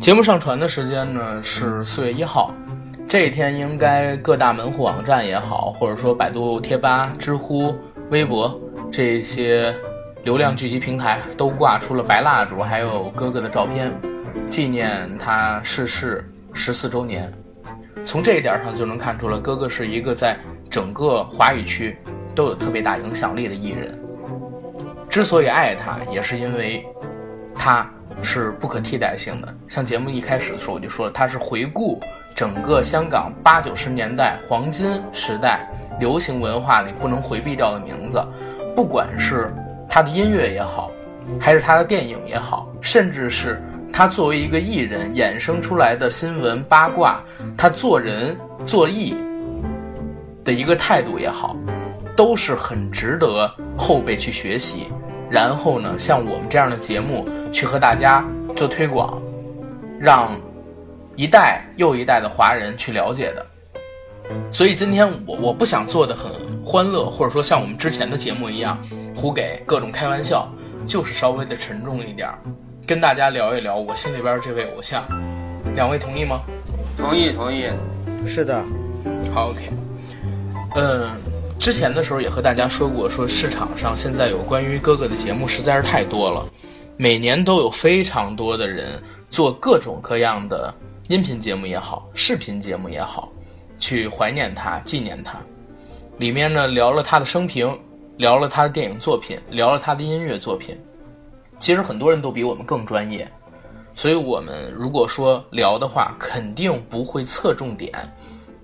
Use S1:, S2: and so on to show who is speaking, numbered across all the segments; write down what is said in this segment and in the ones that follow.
S1: 节目上传的时间呢是四月一号，这一天应该各大门户网站也好，或者说百度贴吧、知乎、微博这些流量聚集平台都挂出了白蜡烛，还有哥哥的照片，纪念他逝世十四周年。从这一点上就能看出了，哥哥是一个在整个华语区都有特别大影响力的艺人。之所以爱他，也是因为他。是不可替代性的。像节目一开始的时候我就说了，他是回顾整个香港八九十年代黄金时代流行文化里不能回避掉的名字。不管是他的音乐也好，还是他的电影也好，甚至是他作为一个艺人衍生出来的新闻八卦，他做人做艺的一个态度也好，都是很值得后辈去学习。然后呢，像我们这样的节目去和大家做推广，让一代又一代的华人去了解的。所以今天我我不想做的很欢乐，或者说像我们之前的节目一样胡给各种开玩笑，就是稍微的沉重一点儿，跟大家聊一聊我心里边这位偶像。两位同意吗？
S2: 同意，同意。
S3: 是的。
S1: 好，OK。嗯。之前的时候也和大家说过，说市场上现在有关于哥哥的节目实在是太多了，每年都有非常多的人做各种各样的音频节目也好，视频节目也好，去怀念他、纪念他。里面呢聊了他的生平，聊了他的电影作品，聊了他的音乐作品。其实很多人都比我们更专业，所以我们如果说聊的话，肯定不会侧重点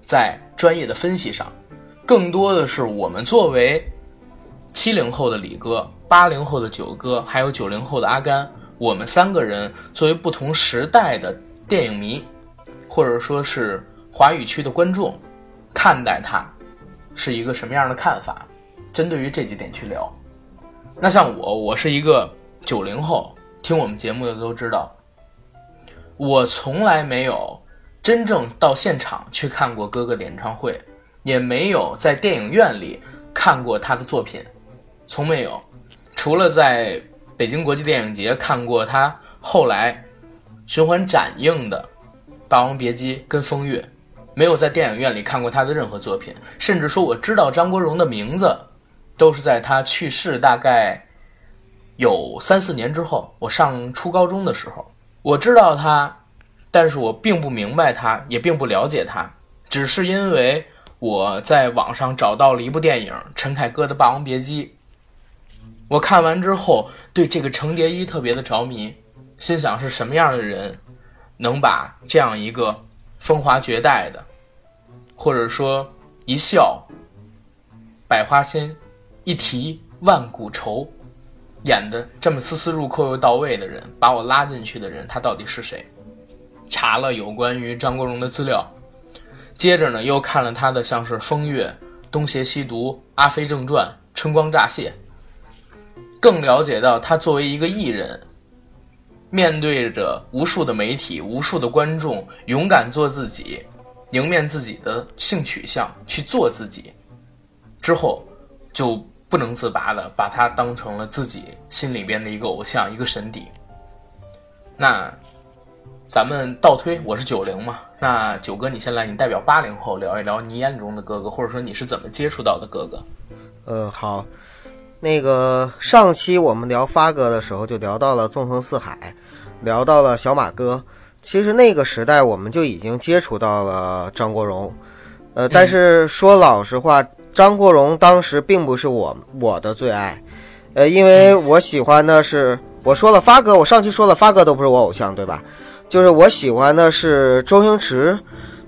S1: 在专业的分析上。更多的是我们作为七零后的李哥、八零后的九哥，还有九零后的阿甘，我们三个人作为不同时代的电影迷，或者说是华语区的观众，看待他是一个什么样的看法？针对于这几点去聊。那像我，我是一个九零后，听我们节目的都知道，我从来没有真正到现场去看过哥哥的演唱会。也没有在电影院里看过他的作品，从没有，除了在北京国际电影节看过他后来循环展映的《霸王别姬》跟《风月》，没有在电影院里看过他的任何作品。甚至说我知道张国荣的名字，都是在他去世大概有三四年之后，我上初高中的时候，我知道他，但是我并不明白他，也并不了解他，只是因为。我在网上找到了一部电影，陈凯歌的《霸王别姬》。我看完之后，对这个程蝶衣特别的着迷，心想是什么样的人，能把这样一个风华绝代的，或者说一笑百花鲜，一提万古愁，演的这么丝丝入扣又到位的人，把我拉进去的人，他到底是谁？查了有关于张国荣的资料。接着呢，又看了他的像是《风月》《东邪西毒》《阿飞正传》《春光乍泄》，更了解到他作为一个艺人，面对着无数的媒体、无数的观众，勇敢做自己，迎面自己的性取向去做自己，之后就不能自拔的把他当成了自己心里边的一个偶像、一个神邸。那。咱们倒推，我是九零嘛，那九哥你先来，你代表八零后聊一聊你眼中的哥哥，或者说你是怎么接触到的哥哥？
S3: 呃，好，那个上期我们聊发哥的时候，就聊到了纵横四海，聊到了小马哥。其实那个时代我们就已经接触到了张国荣，呃，但是说老实话，张国荣当时并不是我我的最爱，呃，因为我喜欢的是我说了发哥，我上期说了发哥都不是我偶像，对吧？就是我喜欢的是周星驰，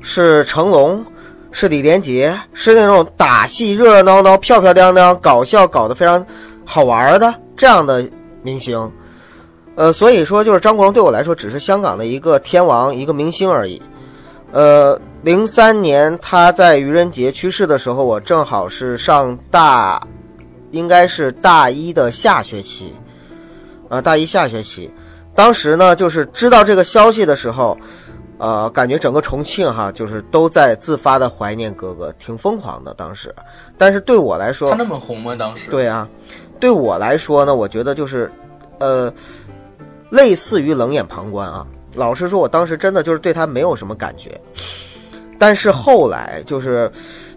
S3: 是成龙，是李连杰，是那种打戏热热闹闹、漂漂亮亮、搞笑搞得非常好玩的这样的明星。呃，所以说就是张国荣对我来说只是香港的一个天王、一个明星而已。呃，零三年他在愚人节去世的时候，我正好是上大，应该是大一的下学期，啊，大一下学期。当时呢，就是知道这个消息的时候，呃，感觉整个重庆哈，就是都在自发的怀念哥哥，挺疯狂的当时。但是对我来说，
S1: 他那么红吗？当时？
S3: 对啊，对我来说呢，我觉得就是，呃，类似于冷眼旁观啊。老实说，我当时真的就是对他没有什么感觉。但是后来就是，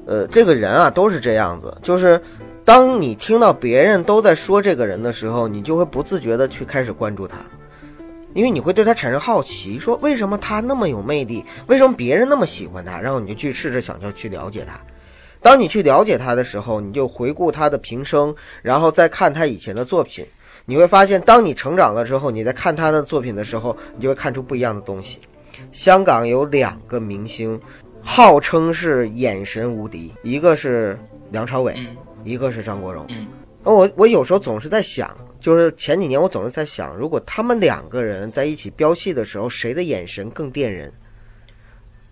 S3: 呃，这个人啊都是这样子，就是当你听到别人都在说这个人的时候，你就会不自觉的去开始关注他。因为你会对他产生好奇，说为什么他那么有魅力，为什么别人那么喜欢他，然后你就去试着想要去了解他。当你去了解他的时候，你就回顾他的平生，然后再看他以前的作品，你会发现，当你成长了之后，你在看他的作品的时候，你就会看出不一样的东西。香港有两个明星，号称是眼神无敌，一个是梁朝伟，
S1: 嗯
S3: 一个是张国荣。
S1: 嗯，
S3: 我我有时候总是在想，就是前几年我总是在想，如果他们两个人在一起飙戏的时候，谁的眼神更电人？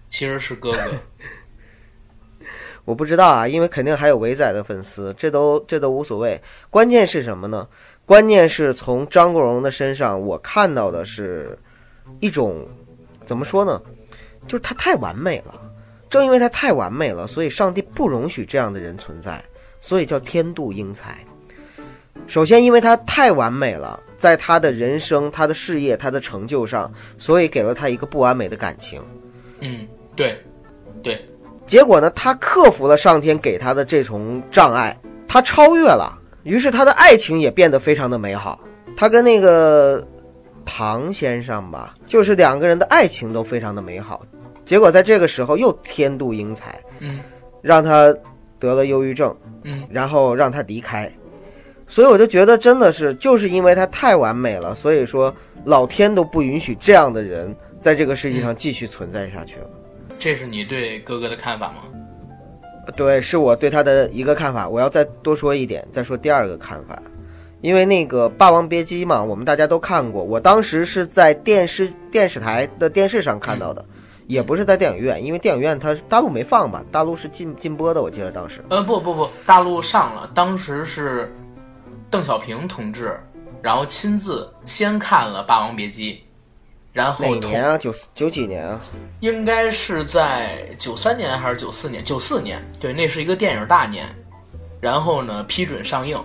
S1: 其实是哥哥。
S3: 我不知道啊，因为肯定还有伟仔的粉丝，这都这都无所谓。关键是什么呢？关键是从张国荣的身上，我看到的是一种怎么说呢？就是他太完美了。正因为他太完美了，所以上帝不容许这样的人存在，所以叫天妒英才。首先，因为他太完美了，在他的人生、他的事业、他的成就上，所以给了他一个不完美的感情。
S1: 嗯，对，对，
S3: 结果呢，他克服了上天给他的这重障碍，他超越了，于是他的爱情也变得非常的美好。他跟那个唐先生吧，就是两个人的爱情都非常的美好。结果在这个时候又天妒英才，
S1: 嗯
S3: 让他得了忧郁症，
S1: 嗯，
S3: 然后让他离开。所以我就觉得真的是，就是因为他太完美了，所以说老天都不允许这样的人在这个世界上继续存在下去了。
S1: 这是你对哥哥的看法吗？
S3: 对，是我对他的一个看法。我要再多说一点，再说第二个看法。因为那个《霸王别姬》嘛，我们大家都看过。我当时是在电视电视台的电视上看到的，也不是在电影院，因为电影院它大陆没放吧，大陆是禁禁播的，我记得当时。
S1: 呃，不不不，大陆上了，当时是邓小平同志，然后亲自先看了《霸王别姬》，然后哪
S3: 年啊？九九几年啊？
S1: 应该是在九三年还是九四年？九四年，对，那是一个电影大年。然后呢，批准上映，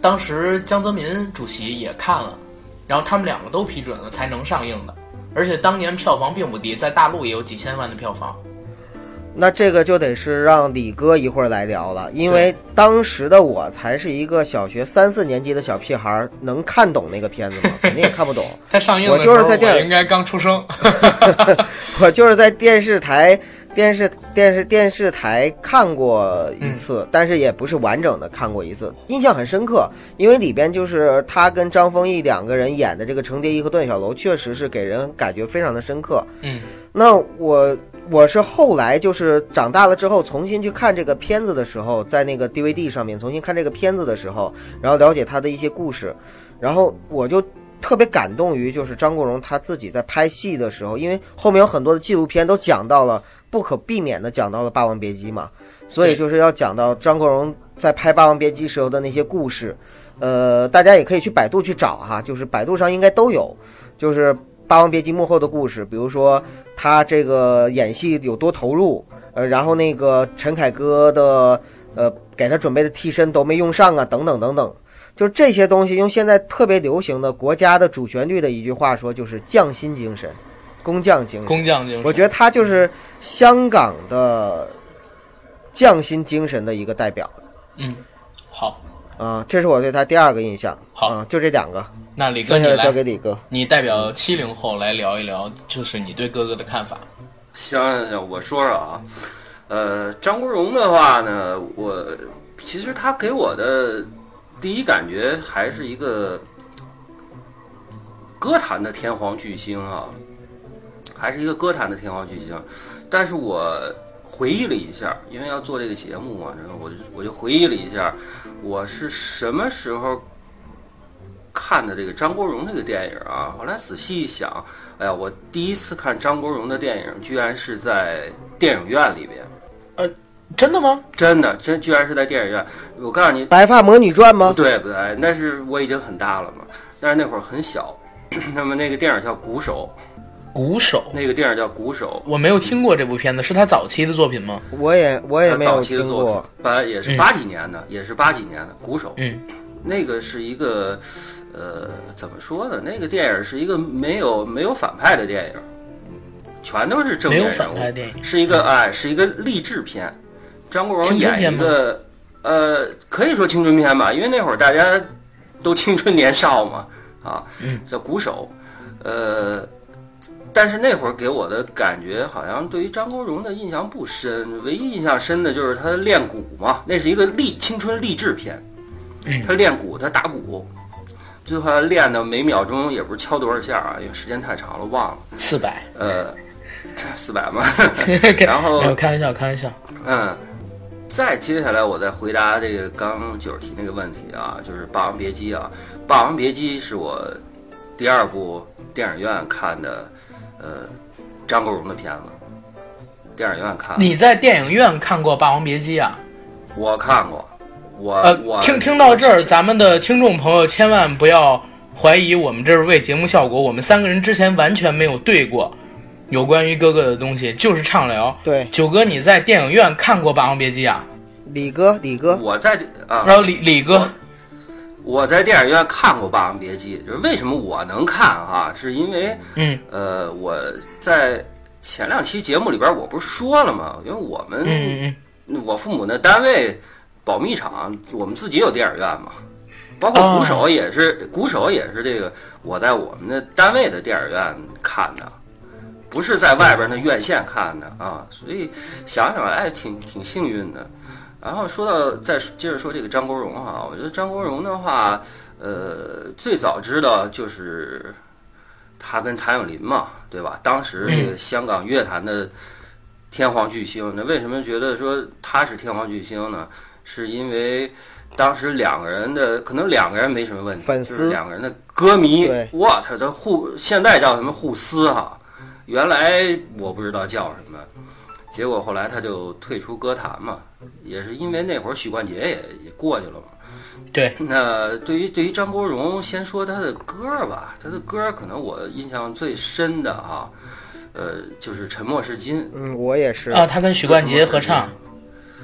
S1: 当时江泽民主席也看了，然后他们两个都批准了才能上映的。而且当年票房并不低，在大陆也有几千万的票房。
S3: 那这个就得是让李哥一会儿来聊了，因为当时的我才是一个小学三四年级的小屁孩儿，能看懂那个片子吗？肯定也看不懂。
S1: 它上映
S3: 我
S1: 的时候，
S3: 就是在电影
S1: 应该刚出生。
S3: 我就是在电视台、电视、电视、电视台看过一次，但是也不是完整的看过一次，印象很深刻，因为里边就是他跟张丰毅两个人演的这个程蝶衣和段小楼，确实是给人感觉非常的深刻。
S1: 嗯。
S3: 那我我是后来就是长大了之后重新去看这个片子的时候，在那个 DVD 上面重新看这个片子的时候，然后了解他的一些故事，然后我就特别感动于就是张国荣他自己在拍戏的时候，因为后面有很多的纪录片都讲到了，不可避免的讲到了《霸王别姬》嘛，所以就是要讲到张国荣在拍《霸王别姬》时候的那些故事，呃，大家也可以去百度去找哈，就是百度上应该都有，就是《霸王别姬》幕后的故事，比如说他这个演戏有多投入，呃，然后那个陈凯歌的呃给他准备的替身都没用上啊，等等等等，就是这些东西，用现在特别流行的国家的主旋律的一句话说，就是匠心精神，工匠精神。
S1: 工匠精神。
S3: 我觉得他就是香港的匠心精神的一个代表
S1: 嗯，好，
S3: 啊、这是我对他第二个印象。
S1: 好
S3: 啊、就这两个，
S1: 那李哥你
S3: 来交，给李哥。
S1: 你代表七零后来聊一聊，就是你对哥哥的看法。
S2: 行行行，我说说啊，呃，张国荣的话呢，我其实他给我的第一感觉还是一个歌坛的天皇巨星啊，还是一个歌坛的天皇巨星。但是我回忆了一下，因为要做这个节目嘛，然后我就我就回忆了一下，我是什么时候看的这个张国荣这个电影啊？后来仔细一想，哎呀，我第一次看张国荣的电影，居然是在电影院里边。
S1: 呃真的吗？
S2: 真的，真居然是在电影院。我告诉你，
S3: 白发魔女传吗？
S2: 对不对？那是我已经很大了嘛，但是那会儿很小。那么那个电影叫《鼓手》，
S1: 鼓手，
S2: 那个电影叫《鼓手》，
S1: 我没有听过这部片子，是他早期的作品吗？
S3: 我也我也
S2: 他
S3: 没有
S2: 早期的作
S3: 听过
S2: 品，，八也是八几年的，也是八几年的《鼓手》。
S1: 嗯
S2: 那个是一个，呃，怎么说呢？那个电影是一个没有没有反派的电影，全都是正面人物，
S1: 反派电影。
S2: 是一个哎，是一个励志片。张国荣演一个，呃，可以说青春片吧，因为那会儿大家都青春年少嘛，啊，
S1: 嗯
S2: 叫鼓手，呃。但是那会儿给我的感觉，好像对于张国荣的印象不深，唯一印象深的就是他练鼓嘛，那是一个励青春励志片。
S1: 嗯
S2: 他练鼓，他打鼓，最后练的每秒钟也不是敲多少下啊，因为时间太长了忘了，
S1: 四百，
S2: 呃，四百嘛。然后
S1: 开玩笑，开玩笑。
S2: 嗯，再接下来我再回答这个刚九儿提那个问题啊，就是《霸王别姬》啊，《霸王别姬》是我第二部电影院看的，呃，张国荣的片子，电影院看，
S1: 你在电影院看过《霸王别姬》啊？
S2: 我看过，我、
S1: 呃
S2: 我，
S1: 听听到这儿，咱们的听众朋友千万不要怀疑我们这是为节目效果，我们三个人之前完全没有对过有关于哥哥的东西，就是畅聊。
S3: 对，
S1: 九哥，你在电影院看过《霸王别姬》啊？
S3: 李哥李哥，
S2: 我在啊，
S1: 然后李李哥，
S2: 我在电影院看过《霸王别姬》，就是为什么我能看哈、是因为
S1: 嗯
S2: 呃，我在前两期节目里边我不是说了吗？因为我们、
S1: 嗯嗯
S2: 我父母那单位保密厂，我们自己有电影院嘛，包括
S1: 哦
S2: 鼓手也是，鼓手也是这个我在我们的单位的电影院看的。不是在外边那院线看的啊，所以想想哎，挺挺幸运的。然后说到再接着说这个张国荣哈，我觉得张国荣的话，呃，最早知道就是他跟谭咏麟嘛，对吧？当时这个香港乐坛的天皇巨星，那为什么觉得说他是天皇巨星呢？是因为当时两个人的可能两个人没什么问题，
S3: 粉丝
S2: 就是两个人的歌迷
S3: 对，
S2: 哇，他这互现在叫什么互撕哈，原来我不知道叫什么。结果后来他就退出歌坛嘛，也是因为那会儿许冠杰也也过去了嘛。
S1: 对，
S2: 那对于对于张国荣，先说他的歌儿吧，他的歌儿可能我印象最深的啊，呃，就是《沉默是金》。
S3: 嗯，我也是，
S1: 啊，他跟许冠杰合唱，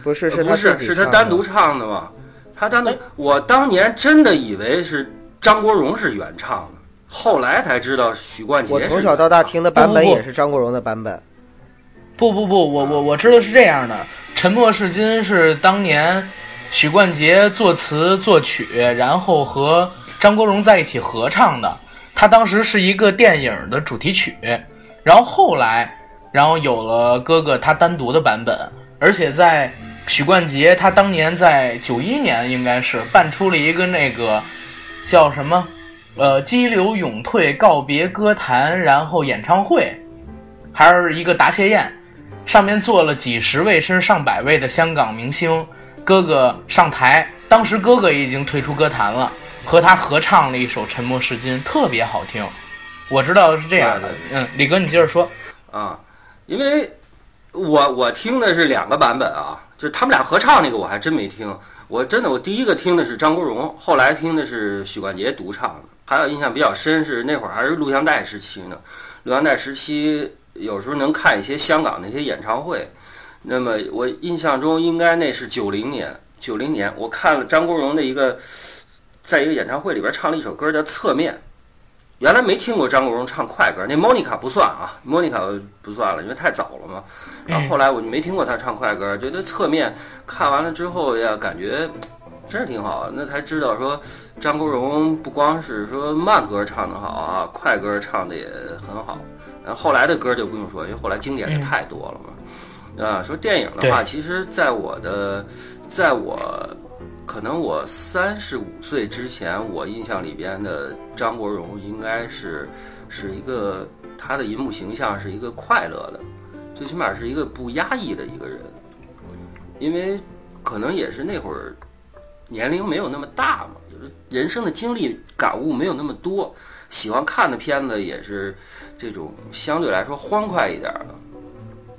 S3: 不是是
S2: 呃不是是他单独唱的嘛？他单独，我当年真的以为是张国荣是原唱的，后来才知道许冠杰是
S3: 我从小到大听的版本也是张国荣的版本。
S1: 不不不，我我我知道是这样的，《沉默是金》是当年许冠杰作词作曲，然后和张国荣在一起合唱的。他当时是一个电影的主题曲，然后后来，然后有了哥哥他单独的版本，而且在许冠杰他当年在九一年应该是办出了一个那个叫什么，呃，激流勇退告别歌坛，然后演唱会，还是一个答谢宴。上面坐了几十位甚至上百位的香港明星，哥哥上台，当时哥哥已经退出歌坛了，和他合唱了一首《沉默是金》，特别好听。我知道是这样的，嗯，李哥你接着说。
S2: 啊，因为我我听的是两个版本啊，就是他们俩合唱那个我还真没听，我真的我第一个听的是张国荣，后来听的是许冠杰独唱的。还有印象比较深是那会儿还是录像带时期呢，录像带时期有时候能看一些香港的一些演唱会，那么我印象中应该那是九零年，九零年我看了张国荣的一个，在一个演唱会里边唱了一首歌叫《侧面》。原来没听过张国荣唱快歌，那 Monica 不算啊，Monica 不算了，因为太早了嘛。然后后来我就没听过他唱快歌，觉得侧面看完了之后呀，感觉真是挺好，那才知道说张国荣不光是说慢歌唱得好啊，快歌唱的也很好。然后后来的歌就不用说，因为后来经典的太多了嘛。啊，说电影的话，其实在我的，在我可能我三十五岁之前，我印象里边的张国荣应该是是一个他的银幕形象是一个快乐的，最起码是一个不压抑的一个人，因为可能也是那会儿年龄没有那么大嘛，就是人生的经历感悟没有那么多，喜欢看的片子也是这种相对来说欢快一点的。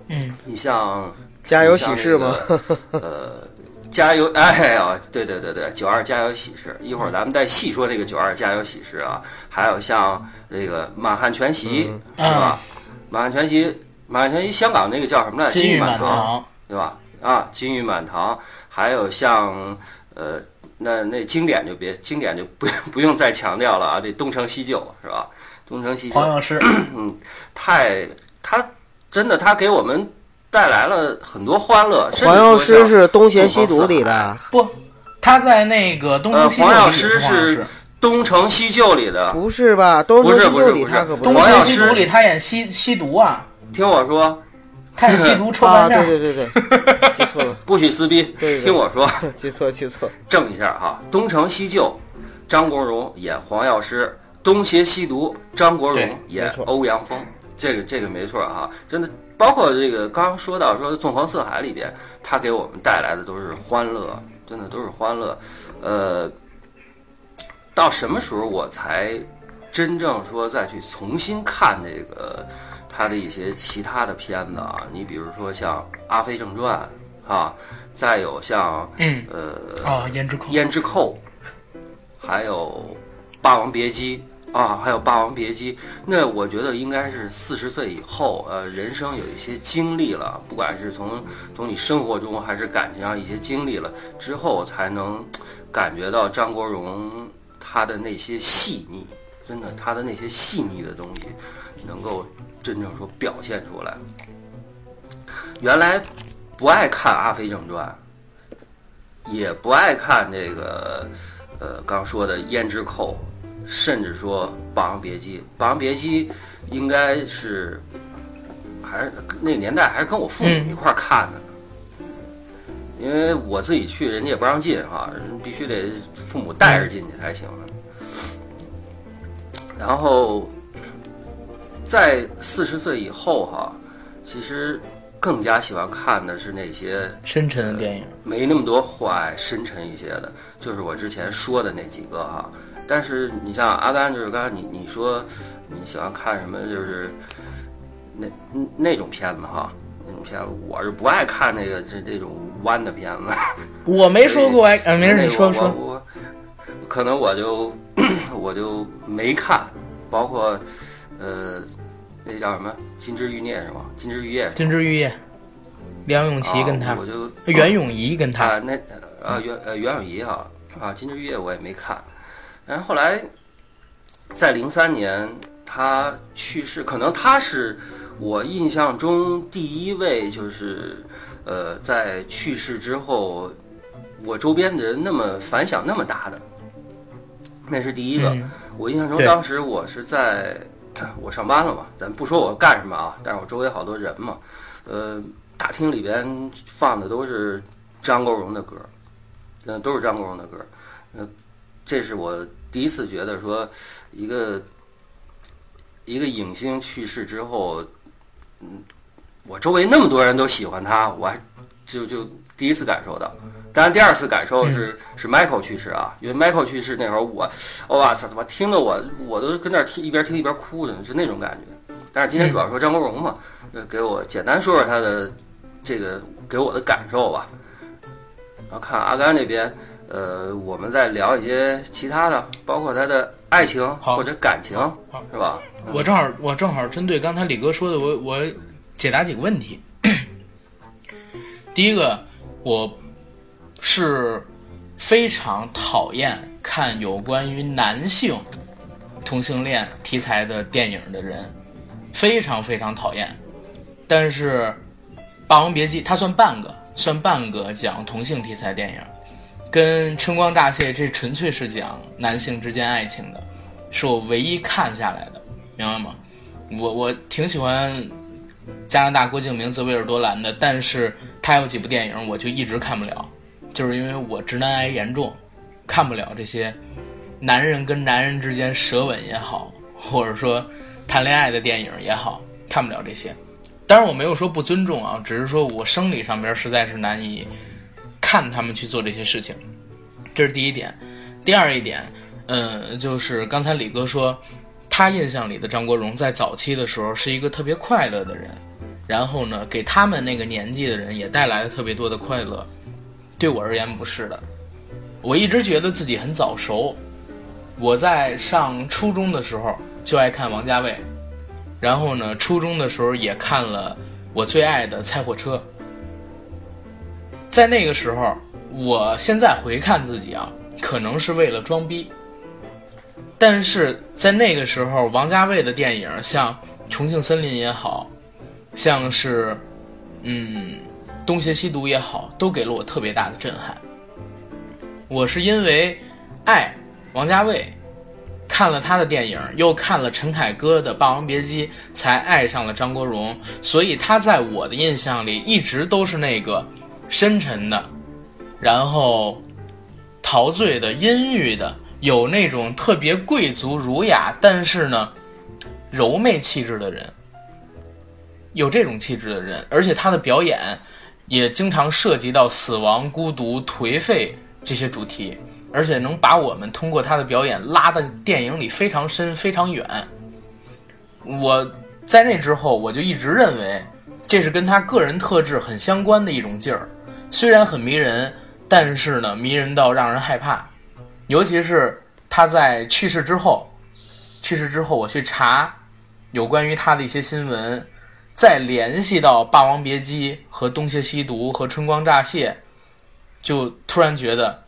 S1: 嗯，
S2: 你像
S3: 家有喜事吗？
S2: 呃，家有！哎呀，对对对对，九二家有喜事，一会儿咱们再细说这个九二家有喜事啊。还有像这个满汉全席、
S1: 嗯
S2: 是吧？满汉全席，满汉全席香港那个叫什么来？
S1: 金玉
S2: 满
S1: 堂，
S2: 对吧？啊，金玉满堂，还有像呃，那那经典就别经典就不 不用再强调了啊，这东成西就是吧？东成西就，
S1: 黄药师，
S2: 嗯，太他真的他给我们带来了很多欢乐。
S3: 黄药师是《东邪西毒》里的，
S1: 不，他在那个东
S2: 呃
S1: 成西就
S2: 黄药
S1: 里
S2: 师
S1: 是黄药
S2: 是东成西就里的，
S3: 不是吧？《东
S2: 不
S3: 成西就》里
S2: 是不是不是
S1: 东
S3: 他可不是
S2: 黄药
S1: 成西毒
S2: 师
S1: 里他演吸吸毒啊，
S2: 听我说，
S1: 他演吸毒 抽
S3: 啊，
S1: 半面。
S3: 对对对对，记错了，
S2: 不许撕逼，
S3: 对对
S2: 听我说。
S3: 记错记错，
S2: 正一下哈，东成西就，张国荣演黄药师，东邪西毒，张国荣
S1: 对
S2: 演欧阳锋，这个这个没错啊，真的，包括这个刚刚说到说《纵横四海》里边，他给我们带来的都是欢乐，真的都是欢乐。呃，到什么时候我才真正说再去重新看这个他的一些其他的片子啊？你比如说像《阿飞正传》啊，再有像
S1: 嗯，
S2: 呃
S1: 啊，胭脂扣。
S2: 胭脂扣，还有《霸王别姬》啊，还有《霸王别姬》。那我觉得应该是四十岁以后，呃，人生有一些经历了，不管是从从你生活中还是感情上一些经历了之后，才能感觉到张国荣他的那些细腻，真的他的那些细腻的东西，能够真正说表现出来。原来不爱看《阿飞正传》。也不爱看这个，呃，刚说的《胭脂扣》，甚至说《霸王别姬》。《霸王别姬》应该是还是那个年代还是跟我父母
S1: 嗯
S2: 一块儿看的呢，因为我自己去人家也不让进哈，人必须得父母带着进去才行呢。然后在四十岁以后哈，其实更加喜欢看的是那些
S1: 深沉的电影，
S2: 没那么多坏，深沉一些的，就是我之前说的那几个哈。但是你像阿甘，就是刚才你你说你喜欢看什么，就是那那种片子哈，那种片子我是不爱看那个这这种弯的片子。
S1: 我没说过哎，呃，没你说说。
S2: 我可能我就 我就没看，包括呃那叫什么《金枝欲孽》是吗？《金枝玉叶》
S1: 金枝玉叶，梁咏琪跟他，
S2: 啊我就
S1: 袁咏仪跟他，
S2: 啊，那呃袁呃袁咏仪哈啊，金枝玉叶我也没看，但是后来在零三年他去世，可能他是我印象中第一位就是呃在去世之后，我周边的人那么反响那么大的，那是第一个。
S1: 嗯，
S2: 我印象中当时我是在我上班了嘛，咱不说我干什么啊，但是我周围好多人嘛，呃，大厅里边放的都是张国荣的歌，嗯、都是张国荣的歌，呃，这是我第一次觉得说一个一个影星去世之后，嗯，我周围那么多人都喜欢他，我还就就第一次感受到。当然，第二次感受是、是 Michael 去世啊，因为 Michael 去世那会儿我，哇操他妈听得我我都跟那儿听一边听一边哭的，是那种感觉。但是今天主要说张国荣嘛，呃给我简单说说他的这个给我的感受吧。然后看阿甘那边，呃，我们再聊一些其他的，包括他的爱情
S1: 好
S2: 或者感情，
S1: 好
S2: 是吧？
S1: 我正好我正好针对刚才李哥说的，我我解答几个问题。第一个，我是非常讨厌看有关于男性同性恋题材的电影的人，非常非常讨厌。但是《霸王别姬》它算半个，算半个讲同性题材电影，跟《春光乍泄》这纯粹是讲男性之间爱情的，是我唯一看下来的，明白吗？我我挺喜欢加拿大郭敬明、泽维尔多兰的，但是他有几部电影我就一直看不了，就是因为我直男癌严重，看不了这些男人跟男人之间舌吻也好，或者说谈恋爱的电影也好，看不了这些。当然我没有说不尊重啊，只是说我生理上边实在是难以看他们去做这些事情，这是第一点。第二一点，嗯，就是刚才李哥说，他印象里的张国荣在早期的时候是一个特别快乐的人，然后呢，给他们那个年纪的人也带来了特别多的快乐。对我而言不是的，我一直觉得自己很早熟。我在上初中的时候就爱看王家卫，然后呢，初中的时候也看了我最爱的《菜火车》。在那个时候，我现在回看自己啊，可能是为了装逼。但是在那个时候，王家卫的电影，像《重庆森林》也好，像是嗯《东邪西毒》也好，都给了我特别大的震撼。我是因为爱王家卫，看了他的电影，又看了陈凯歌的《霸王别姬》，才爱上了张国荣。所以他在我的印象里一直都是那个深沉的，然后陶醉的、阴郁的，有那种特别贵族儒雅，但是呢柔媚气质的人，有这种气质的人，而且他的表演也经常涉及到死亡、孤独、颓废。这些主题，而且能把我们通过他的表演拉的电影里非常深、非常远。我在那之后，我就一直认为，这是跟他个人特质很相关的一种劲儿。虽然很迷人，但是呢，迷人到让人害怕。尤其是他在去世之后，去世之后，我去查有关于他的一些新闻，再联系到《霸王别姬》和《东邪西毒》和《春光乍泄》。就突然觉得，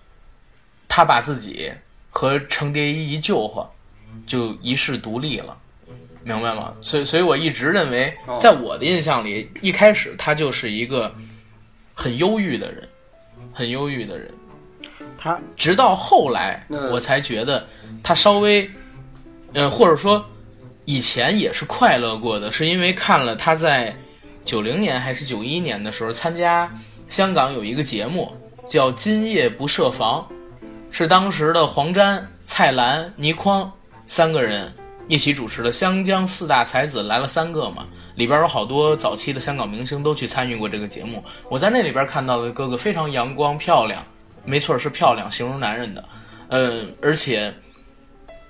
S1: 他把自己和程蝶衣一救活，就一世独立了，明白吗？所以，所以我一直认为，在我的印象里，一开始他就是一个很忧郁的人，很忧郁的人。
S3: 他
S1: 直到后来，我才觉得他稍微，呃，或者说以前也是快乐过的，是因为看了他在九零年还是九一年的时候参加香港有一个节目。叫《今夜不设防》，是当时的黄沾、蔡澜、倪匡三个人一起主持的。湘江四大才子来了三个嘛，里边有好多早期的香港明星都去参与过这个节目。我在那里边看到的哥哥非常阳光漂亮，没错是漂亮，形容男人的。嗯，而且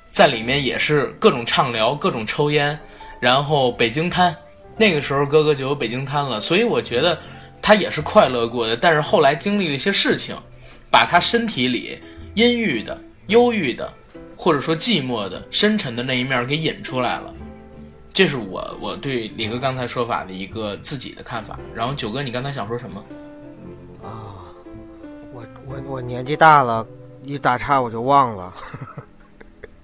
S1: 在里面也是各种畅聊，各种抽烟，然后北京瘫，那个时候哥哥就有北京瘫了，所以我觉得。他也是快乐过的，但是后来经历了一些事情，把他身体里阴郁的、忧郁的，或者说寂寞的、深沉的那一面给引出来了。这是我我对李哥刚才说法的一个自己的看法。然后九哥，你刚才想说什么？
S3: 啊，我我我年纪大了，一打岔我就忘了。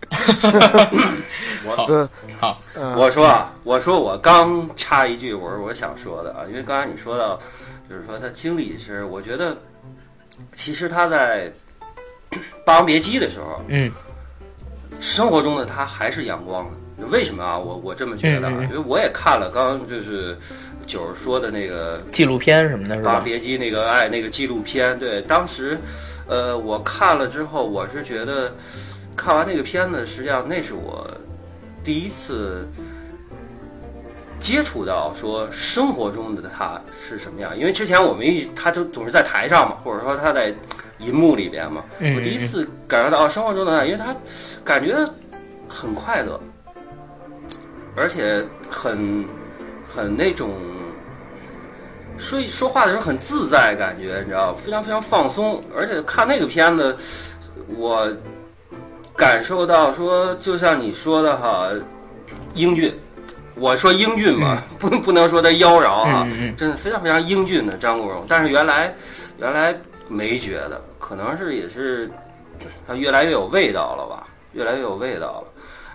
S2: 我
S1: 好，
S2: 我说我说我刚插一句，我是我想说的啊，因为刚才你说到。就是说，他经历是，我觉得，其实他在《霸王别姬》的时候，
S1: 嗯，
S2: 生活中的他还是阳光的。为什么啊？我我这么觉得，因为我也看了刚刚就是九儿说的那个
S1: 纪录片什么的，是
S2: 吧？《霸王别姬》那个爱，那个纪录片，对，当时，呃，我看了之后，我是觉得看完那个片子，实际上那是我第一次。接触到说生活中的他是什么样？因为之前我们一他就总是在台上嘛，或者说他在银幕里边嘛。我第一次感受到啊生活中的他，因为他感觉很快乐，而且很很那种说说话的时候很自在，感觉你知道，非常非常放松。而且看那个片子，我感受到说，就像你说的哈，英俊。我说英俊嘛，不不能说他妖娆啊，真的非常非常英俊的张国荣。但是原来，原来没觉得，可能是也是他越来越有味道了吧，越来越有味道了。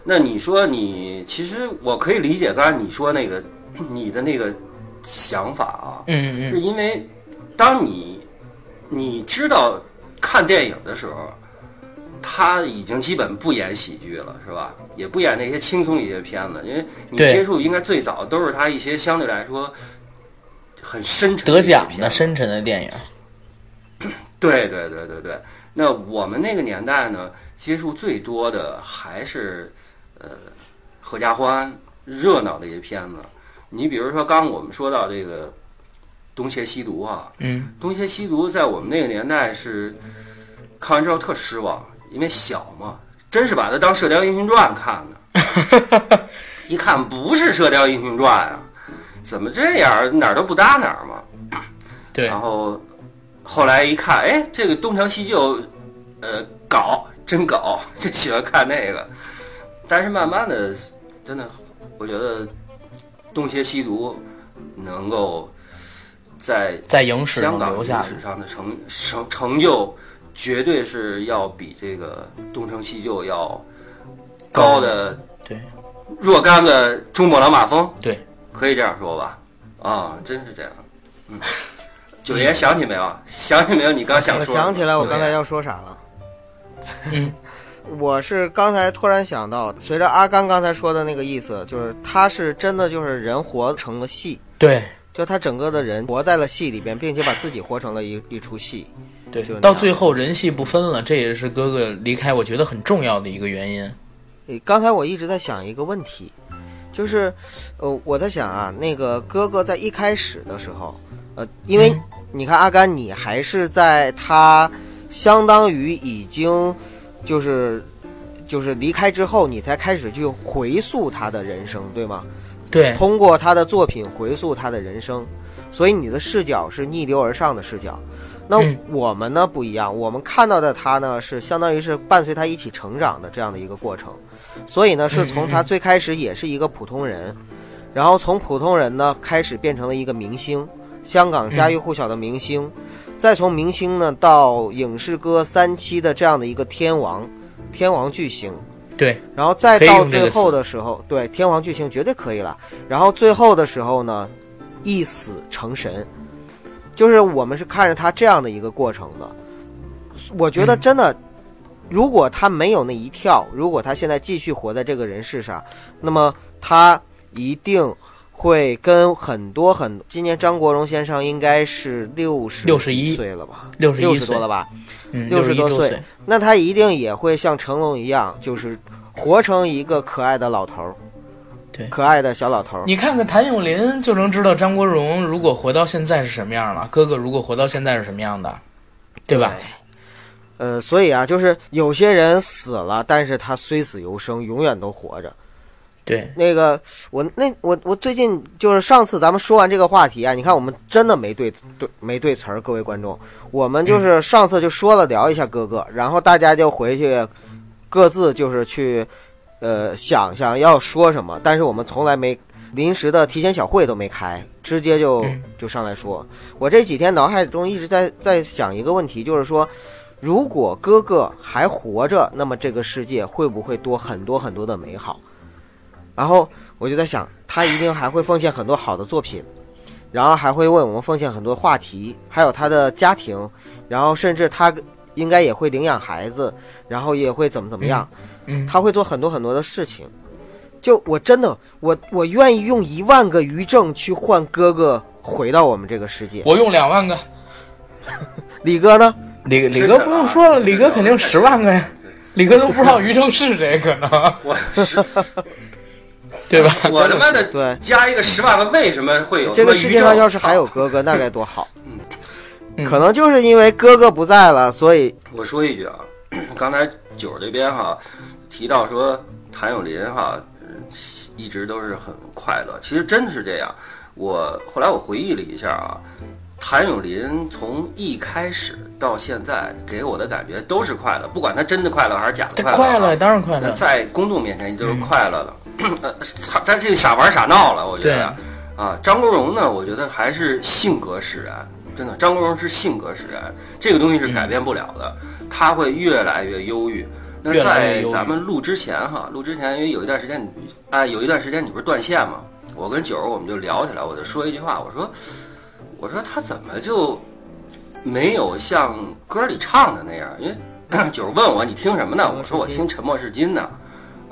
S2: 那你说你，其实我可以理解刚才你说那个 你的那个想法啊，
S1: 嗯
S2: 嗯，是因为当你你知道看电影的时候。他已经基本不演喜剧了，是吧？也不演那些轻松一些片子，因为你接触应该最早都是他一些相对来说很深沉
S1: 得奖的深沉的电影。
S2: 对对对对对。那我们那个年代呢，接触最多的还是呃合家欢、热闹的一些片子。你比如说，刚我们说到这个《东邪西毒》啊，
S1: 嗯，《
S2: 东邪西毒》在我们那个年代是看完之后特失望。因为小嘛，真是把它当《射雕英雄传》看的，一看不是《射雕英雄传》啊，怎么这样哪儿都不搭哪儿嘛。
S1: 对。
S2: 然后后来一看，哎，这个东成西就，呃，搞真搞，就喜欢看那个。但是慢慢的，真的，我觉得东邪西毒能够在
S1: 在影史
S2: 香港历史上的成成成就，绝对是要比这个东成西就要高的
S1: 对
S2: 若干个珠穆朗玛峰，
S1: 对，
S2: 可以这样说吧？啊，真是这样。嗯，九爷想起没有？想起没有？你刚想？
S3: 想起来我刚才要说啥了。
S1: 嗯，
S3: 我是刚才突然想到，随着阿甘刚才说的那个意思，就是他是真的就是人活成了戏，
S1: 对
S3: 就他整个的人活在了戏里边，并且把自己活成了一一出戏。
S1: 对
S3: 就
S1: 到最后人戏不分了，这也是哥哥离开我觉得很重要的一个原因。
S3: 诶刚才我一直在想一个问题，就是，呃，我在想啊，那个哥哥在一开始的时候，呃，因为
S1: 嗯
S3: 你看阿甘，你还是在他相当于已经就是就是离开之后，你才开始去回溯他的人生，对吗？
S1: 对
S3: 通过他的作品回溯他的人生，所以你的视角是逆流而上的视角。那
S1: 嗯
S3: 我们呢不一样，我们看到的他呢是相当于是伴随他一起成长的这样的一个过程，所以呢是从他最开始也是一个普通人，然后从普通人呢开始变成了一个明星，香港家喻户晓的明星，再从明星呢到影视歌三期的这样的一个天王，天王巨星，
S1: 对。
S3: 然后再到最后的时候，对天王巨星绝对可以了。然后最后的时候呢，一死成神，就是我们是看着他这样的一个过程的。我觉得
S1: 嗯。
S3: 真的，如果他没有那一跳，如果他现在继续活在这个人世上，那么他一定会跟很多很，今年张国荣先生应该是六十
S1: 61
S3: 岁了吧，
S1: 六十一岁
S3: 六十多了吧？
S1: 嗯
S3: ，60多岁那他一定也会像成龙一样，就是活成一个可爱的老头儿，
S1: 对
S3: 可爱的小老头儿。
S1: 你看看谭咏麟就能知道张国荣如果活到现在是什么样了，哥哥如果活到现在是什么样的，对吧？
S3: 呃，所以啊，就是有些人死了，但是他虽死犹生，永远都活着。
S1: 对，
S3: 那个，我那我我最近就是上次咱们说完这个话题啊，你看我们真的没对对没对词儿，各位观众，我们就是上次就说了聊一下哥哥，然后大家就回去各自就是去呃想想要说什么，但是我们从来没临时的提前小会都没开，直接就
S1: 嗯
S3: 就上来说。我这几天脑海中一直在在想一个问题，就是说。如果哥哥还活着，那么这个世界会不会多很多很多的美好？然后我就在想，他一定还会奉献很多好的作品，然后还会为我们奉献很多话题，还有他的家庭，然后甚至他应该也会领养孩子，然后也会怎么怎么样，
S1: 嗯，
S3: 他会做很多很多的事情。就我真的，我我愿意用一万个余正去换哥哥回到我们这个世界。
S1: 我用两万个，
S3: 李哥呢？
S1: 李李哥不用说了，李哥肯定十万个呀，李哥都不知道余正是谁，可能
S2: 我是
S1: 对吧？
S2: 我他妈的
S3: 对
S2: 加一个十万个为什么会有
S3: 这个世界上要是还有
S2: 哥，
S3: 哥哥，那该多好。
S1: 嗯
S3: 可能就是因为哥哥不在了，所以
S2: 我说一句啊，刚才九儿这边哈提到说谭咏麟哈，嗯一直都是很快乐，其实真的是这样。我后来我回忆了一下啊，谭咏麟从一开始到现在给我的感觉都是快乐，不管他真的快乐还是假的快乐、啊，
S1: 快乐当然快乐，
S2: 在公众面前就是快乐的。呃，他他这傻玩傻闹了，我觉得啊，张国荣呢，我觉得还是性格使然，真的，张国荣是性格使然，这个东西是改变不了的，他会越来越忧郁。那在咱们录之前哈，录之前因为有一段时间你，哎，有一段时间你不是断线吗？我跟九儿我们就聊起来，我就说一句话，我说，我说他怎么就没有像歌里唱的那样？因为 九儿问我你听什么呢？我说我听《沉默是金》呢。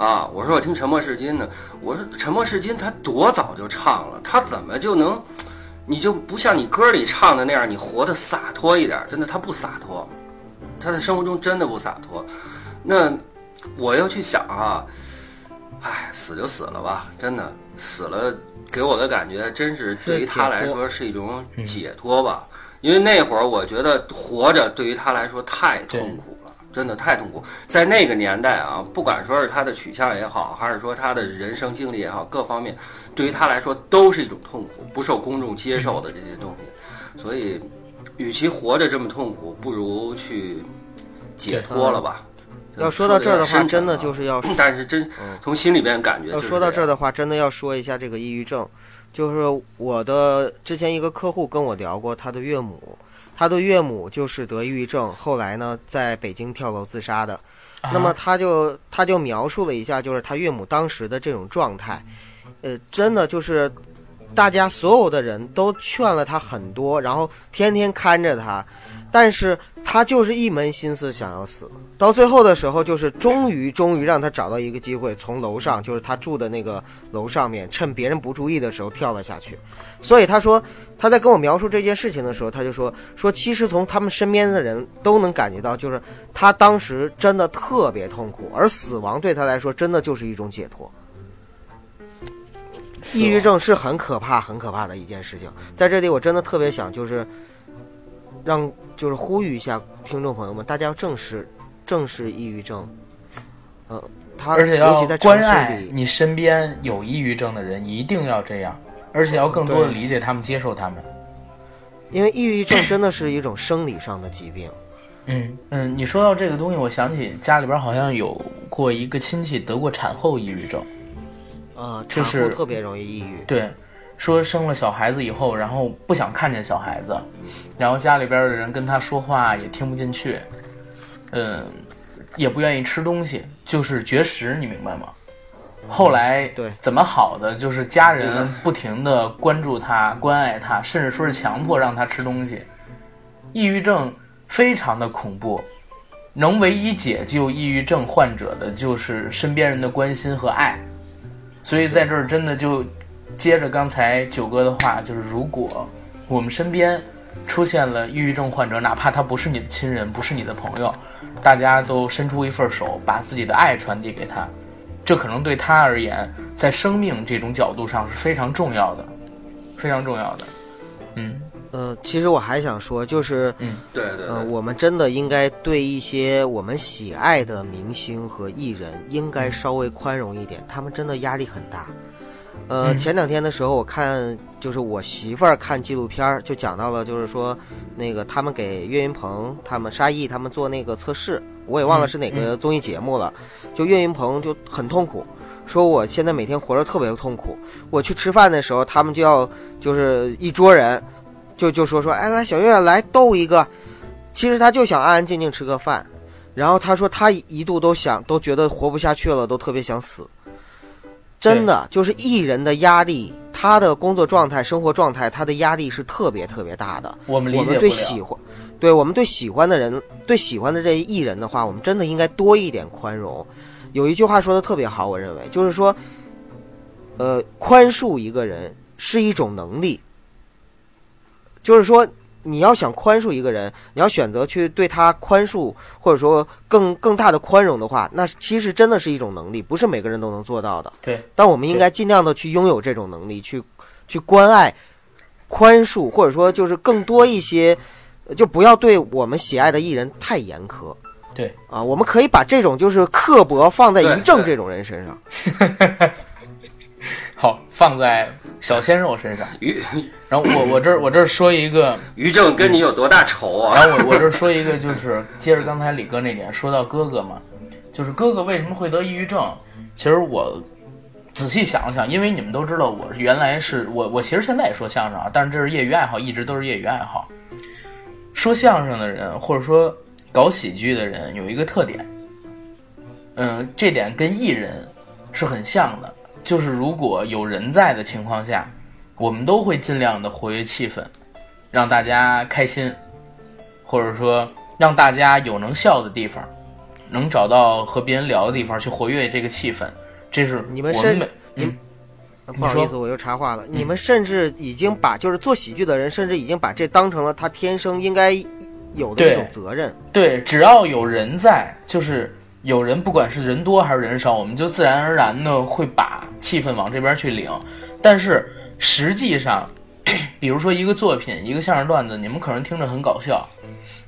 S2: 啊，我说我听《沉默是金》呢。我说《沉默是金》他多早就唱了，他怎么就能，你就不像你歌里唱的那样，你活得洒脱一点？真的，他不洒脱，他在生活中真的不洒脱。那我又去想啊，唉，死就死了吧，真的死了，给我的感觉真是对于他来说是一种解脱吧。因为那会儿我觉得活着对于他来说太痛苦了，真的太痛苦。在那个年代啊，不管说是他的取向也好，还是说他的人生经历也好，各方面对于他来说都是一种痛苦，不受公众接受的这些东西。所以，与其活着这么痛苦，不如去解脱了吧。
S3: 要说到这儿的话，真的
S2: 啊
S3: 就是要
S2: 但是真从心里边感觉
S3: 要说到这儿的话，真的要说一下这个抑郁症，就是我的之前一个客户跟我聊过，他的岳母，他的岳母就是得抑郁症，后来呢在北京跳楼自杀的。那么
S1: 啊
S3: 他就他就描述了一下，就是他岳母当时的这种状态，呃，真的就是大家所有的人都劝了他很多，然后天天看着他，但是他就是一门心思想要死。到最后的时候，就是终于终于让他找到一个机会，从楼上，就是他住的那个楼上面，趁别人不注意的时候跳了下去。所以他说，他在跟我描述这件事情的时候，他就说说，其实从他们身边的人都能感觉到，就是他当时真的特别痛苦，而死亡对他来说真的就是一种解脱。抑郁症是很可怕、很可怕的一件事情。在这里，我真的特别想就是让就是呼吁一下听众朋友们，大家要正视正视抑郁症。呃，他
S1: 而且
S3: 尤
S1: 要关爱
S3: 里，
S1: 你身边有抑郁症的人，一定要这样，而且要更多的理解他们，接受他们。
S3: 因为抑郁症真的是一种生理上的疾病。
S1: 嗯嗯，你说到这个东西，我想起家里边好像有过一个亲戚得过产后抑郁症。
S3: 呃，产
S1: 就是
S3: 后特别容易抑郁。
S1: 对，说生了小孩子以后，然后不想看见小孩子，然后家里边的人跟他说话也听不进去，嗯，也不愿意吃东西，就是绝食，你明白吗？后来
S3: 对
S1: 怎么好的，就是家人不停的关注他、关爱他，甚至说是强迫让他吃东西。抑郁症非常的恐怖，能唯一解救抑郁症患者的就是身边人的关心和爱。所以在这儿真的就接着刚才九哥的话，就是如果我们身边出现了抑郁症患者，哪怕他不是你的亲人，不是你的朋友，大家都伸出一份手，把自己的爱传递给他，这可能对他而言，在生命这种角度上是非常重要的，非常重要的。嗯
S3: 呃，其实我还想说，就是
S2: 对对
S3: 呃，
S2: 对，
S3: 我们真的应该对一些我们喜爱的明星和艺人，应该稍微宽容一点，他们真的压力很大。呃，
S1: 嗯
S3: 前两天的时候，我看就是我媳妇儿看纪录片儿，就讲到了，就是说那个他们给岳云鹏他们沙溢他们做那个测试，我也忘了是哪个综艺节目了，就岳云鹏就很痛苦。说我现在每天活着特别痛苦，我去吃饭的时候，他们就要就是一桌人，就就说说，哎，来小岳来逗一个，其实他就想安安静静吃个饭，然后他说他一度都想都觉得活不下去了，都特别想死。真的就是艺人的压力，他的工作状态、生活状态，他的压力是特别特别大的。
S1: 我们理
S3: 我们。对喜欢，对我们对喜欢的人，对喜欢的这些艺人的话，我们真的应该多一点宽容。有一句话说的特别好，我认为就是说，呃，宽恕一个人是一种能力，就是说你要想宽恕一个人，你要选择去对他宽恕，或者说更更大的宽容的话，那其实真的是一种能力，不是每个人都能做到的。
S1: 对，
S3: 但我们应该尽量的去拥有这种能力，去去关爱、宽恕，或者说就是更多一些，呃就不要对我们喜爱的艺人太严苛。
S1: 对
S3: 啊，我们可以把这种就是刻薄放在
S2: 对对
S3: 于正这种人身上。
S1: 好放在小鲜肉身上。
S2: 于
S1: 然后我我这儿我这儿说一个，
S2: 于正跟你有多大仇啊？
S1: 然后我我这儿说一个，就是接着刚才李哥那点，说到哥哥嘛，就是哥哥为什么会得抑郁症？其实我仔细想了想，因为你们都知道，我原来是我我其实现在也说相声啊，但是这是业余爱好，一直都是业余爱好。说相声的人或者说搞喜剧的人有一个特点，嗯，这点跟艺人是很像的，就是如果有人在的情况下，我们都会尽量的活跃气氛，让大家开心，或者说让大家有能笑的地方，能找到和别人聊的地方去活跃这个气氛。这是
S3: 你们是
S1: 我们每嗯，
S3: 不好意思，我又插话了。你们甚至已经把就是做喜剧的人，甚至已经把这当成了他天生应该有的一种责任。
S1: 对，只要有人在，就是有人，不管是人多还是人少，我们就自然而然的会把气氛往这边去领。但是实际上，比如说一个作品，一个相声段子，你们可能听着很搞笑，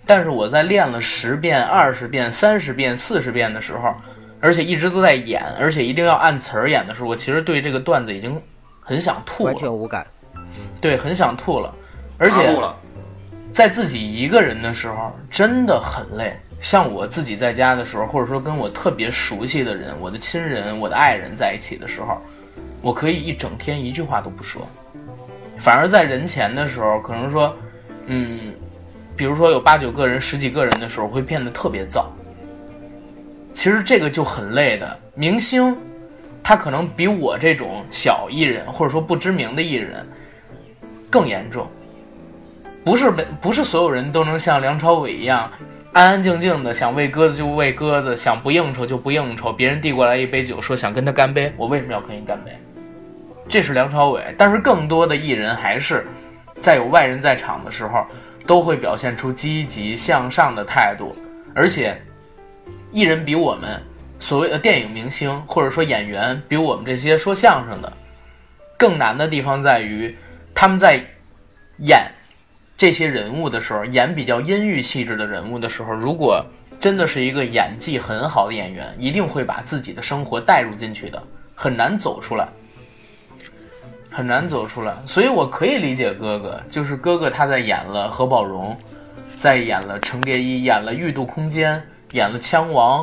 S1: 但是我在练了十遍、二十遍、三十遍、四十遍的时候，而且一直都在演，而且一定要按词儿演的时候，我其实对这个段子已经很想吐了
S3: 完
S1: 了，
S3: 全无感。
S1: 对，很想吐了，而且在自己一个人的时候真的很累。像我自己在家的时候，或者说跟我特别熟悉的人、我的亲人、我的爱人在一起的时候，我可以一整天一句话都不说。反而在人前的时候，可能说，嗯，比如说有八九个人、十几个人的时候，会变得特别燥。其实这个就很累的。明星，他可能比我这种小艺人，或者说不知名的艺人，更严重。不是每不是所有人都能像梁朝伟一样。安安静静的，想喂鸽子就喂鸽子，想不应酬就不应酬。别人递过来一杯酒，说想跟他干杯，我为什么要跟你干杯？这是梁朝伟。但是更多的艺人还是在有外人在场的时候，都会表现出积极向上的态度。而且，艺人比我们所谓的电影明星或者说演员，比我们这些说相声的更难的地方在于，他们在演。这些人物的时候，演比较阴郁气质的人物的时候，如果真的是一个演技很好的演员，一定会把自己的生活带入进去的，很难走出来，很难走出来。所以我可以理解哥哥，就是哥哥他在演了何宝荣，在演了程蝶衣，演了《玉度空间》，演了《枪王》，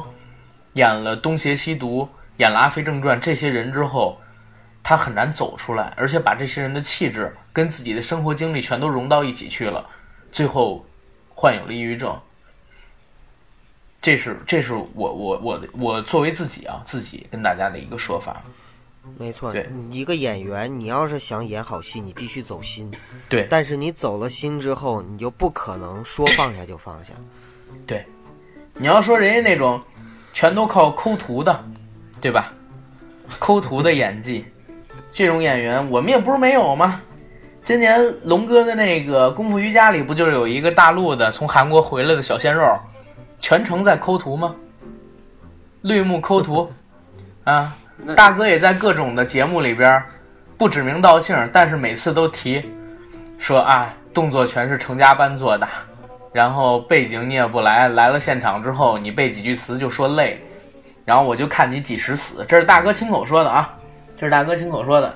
S1: 演了《东邪西毒》，演了《阿飞正传》这些人之后。他很难走出来，而且把这些人的气质跟自己的生活经历全都融到一起去了，最后患有了抑郁症。这是这是我我我我作为自己啊自己跟大家的一个说法。
S3: 没错，
S1: 对，
S3: 一个演员，你要是想演好戏，你必须走心。
S1: 对，
S3: 但是你走了心之后，你就不可能说放下就放下。
S1: 对，你要说人家那种全都靠抠图的，对吧？抠图的演技。这种演员我们也不是没有吗？今年龙哥的那个《功夫瑜伽》里不就是有一个大陆的从韩国回来的小鲜肉，全程在抠图吗？绿幕抠图，啊，大哥也在各种的节目里边，不指名道姓，但是每次都提，说啊，动作全是成家班做的，然后背景你也不来，来了现场之后你背几句词就说累，然后我就看你几时死，这是大哥亲口说的啊。这是大哥亲口说的，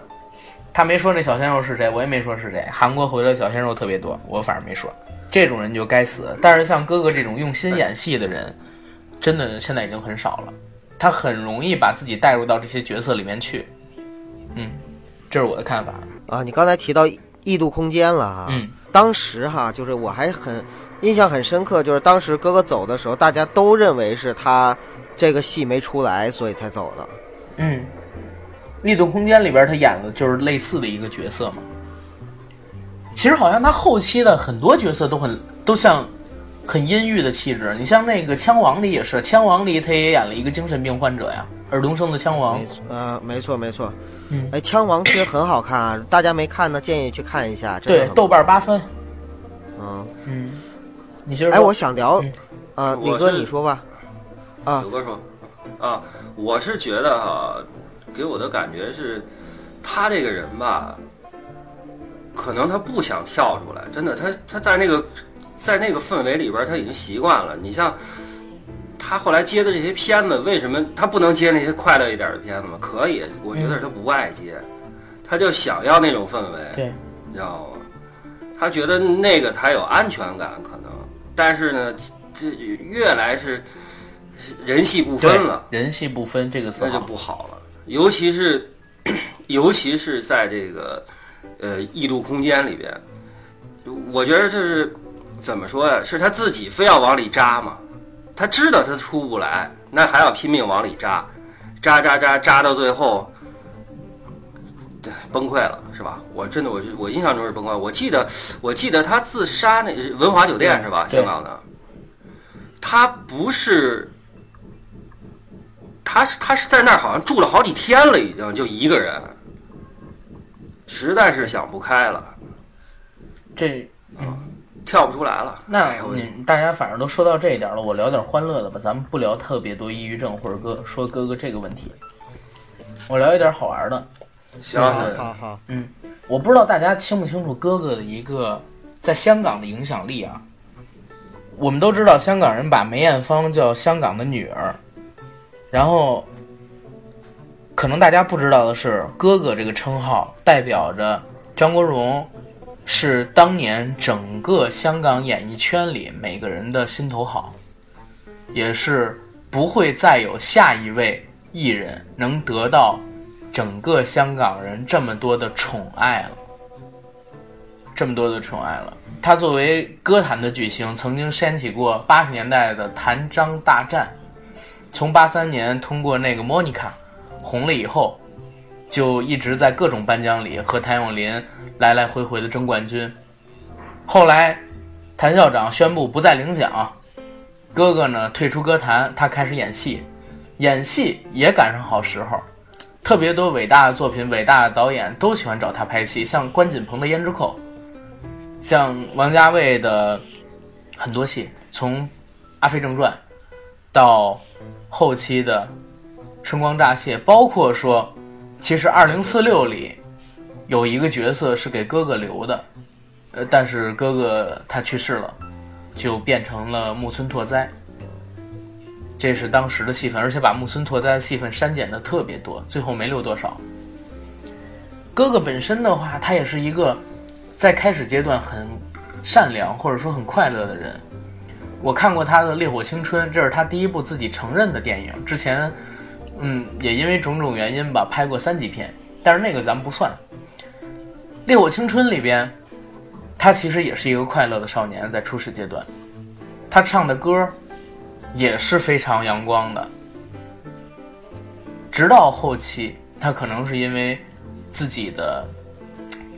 S1: 他没说那小鲜肉是谁，我也没说是谁。韩国回来小鲜肉特别多，我反正没说。这种人就该死。但是像哥哥这种用心演戏的人，真的现在已经很少了。他很容易把自己带入到这些角色里面去。嗯，这是我的看法
S3: 啊。你刚才提到异度空间了哈，
S1: 嗯，
S3: 当时哈就是我还很印象很深刻，就是当时哥哥走的时候，大家都认为是他这个戏没出来，所以才走的。
S1: 嗯。《异度空间》里边，他演的就是类似的一个角色嘛。其实好像他后期的很多角色都很都像很阴郁的气质。你像那个《枪王》里也是，《枪王》里他也演了一个精神病患者呀，尔冬升的枪王。
S3: 呃，没错没错。
S1: 嗯，
S3: 哎，《枪王》其实很好看啊，大家没看呢，建议去看一下。
S1: 对，豆瓣八分。
S3: 嗯
S1: 嗯，你觉得？
S3: 哎，我想聊，啊，李哥你说吧。啊，
S2: 九哥说，啊，我是觉得哈。给我的感觉是，他这个人吧，可能他不想跳出来。真的，他他在那个在那个氛围里边，他已经习惯了。你像他后来接的这些片子，为什么他不能接那些快乐一点的片子吗？可以，我觉得他不爱接，他就想要那种氛围，
S1: 对，
S2: 你知道吗？他觉得那个才有安全感，可能。但是呢，这越来是人戏不分了，
S1: 人戏不分这个词
S2: 那就不好了。尤其是，尤其是在这个，呃，异度空间里边，我觉得这是怎么说呀？是他自己非要往里扎嘛？他知道他出不来，那还要拼命往里扎，扎扎扎扎到最后，崩溃了，是吧？我真的，我我印象中是崩溃。我记得，我记得他自杀那文华酒店是吧？香港的，他不是。他是他是在那儿好像住了好几天了，已经就一个人，实在是想不开了，
S1: 这
S2: 嗯跳不出来了。
S1: 那你大家反正都说到这一点了，我聊点欢乐的吧，咱们不聊特别多抑郁症或者哥说哥哥这个问题，我聊一点好玩的。
S2: 行，
S3: 好好，
S1: 嗯，我不知道大家清不清楚哥哥的一个在香港的影响力啊。我们都知道香港人把梅艳芳叫香港的女儿。然后，可能大家不知道的是，哥哥这个称号代表着张国荣、是当年整个香港演艺圈里每个人的心头好，也是不会再有下一位艺人能得到整个香港人这么多的宠爱了，这么多的宠爱了。他作为歌坛的巨星，曾经掀起过八十年代的谭张大战。从八三年通过那个 Monica 红了以后，就一直在各种颁奖礼和谭咏麟来来回回的争冠军。后来，谭校长宣布不再领奖，哥哥呢退出歌坛，他开始演戏，演戏也赶上好时候，特别多伟大的作品、伟大的导演都喜欢找他拍戏，像关锦鹏的《胭脂扣》，像王家卫的很多戏，从《阿飞正传》到。后期的春光乍泄，包括说，其实二零四六里有一个角色是给哥哥留的，呃，但是哥哥他去世了，就变成了木村拓哉。这是当时的戏份，而且把木村拓哉的戏份删减的特别多，最后没留多少。哥哥本身的话，他也是一个在开始阶段很善良或者说很快乐的人。我看过他的《烈火青春》，这是他第一部自己承认的电影。之前，嗯，也因为种种原因吧，拍过三级片，但是那个咱不算。《烈火青春》里边，他其实也是一个快乐的少年，在初始阶段，他唱的歌也是非常阳光的。直到后期，他可能是因为自己的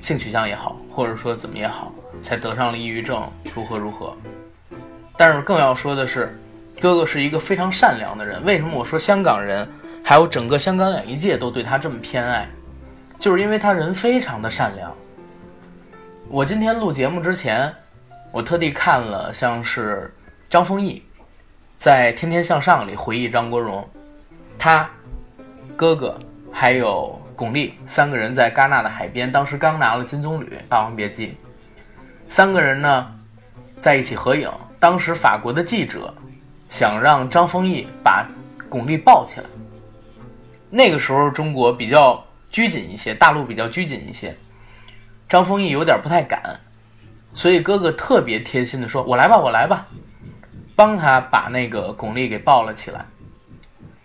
S1: 性取向也好，或者说怎么也好，才得上了抑郁症，如何如何。但是更要说的是，哥哥是一个非常善良的人。为什么我说香港人还有整个香港演艺界都对他这么偏爱？就是因为他人非常的善良。我今天录节目之前，我特地看了像是张丰毅在《天天向上》里回忆张国荣，他哥哥还有巩俐三个人在戛纳的海边，当时刚拿了金棕榈《霸王别姬》，三个人呢在一起合影。当时法国的记者想让张丰毅把巩俐抱起来。那个时候中国比较拘谨一些，大陆比较拘谨一些，张丰毅有点不太敢，所以哥哥特别贴心的说：“我来吧，我来吧，帮他把那个巩俐给抱了起来，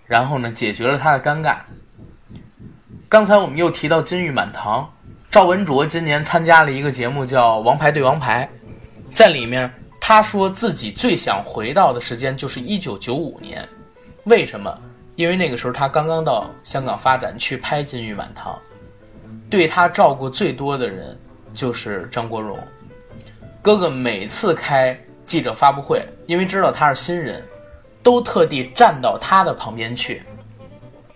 S1: 然后呢解决了他的尴尬。”刚才我们又提到金玉满堂，赵文卓今年参加了一个节目叫《王牌对王牌》，在里面。他说自己最想回到的时间就是一九九五年，为什么？因为那个时候他刚刚到香港发展，去拍《金玉满堂》，对他照顾最多的人就是张国荣。哥哥每次开记者发布会，因为知道他是新人，都特地站到他的旁边去，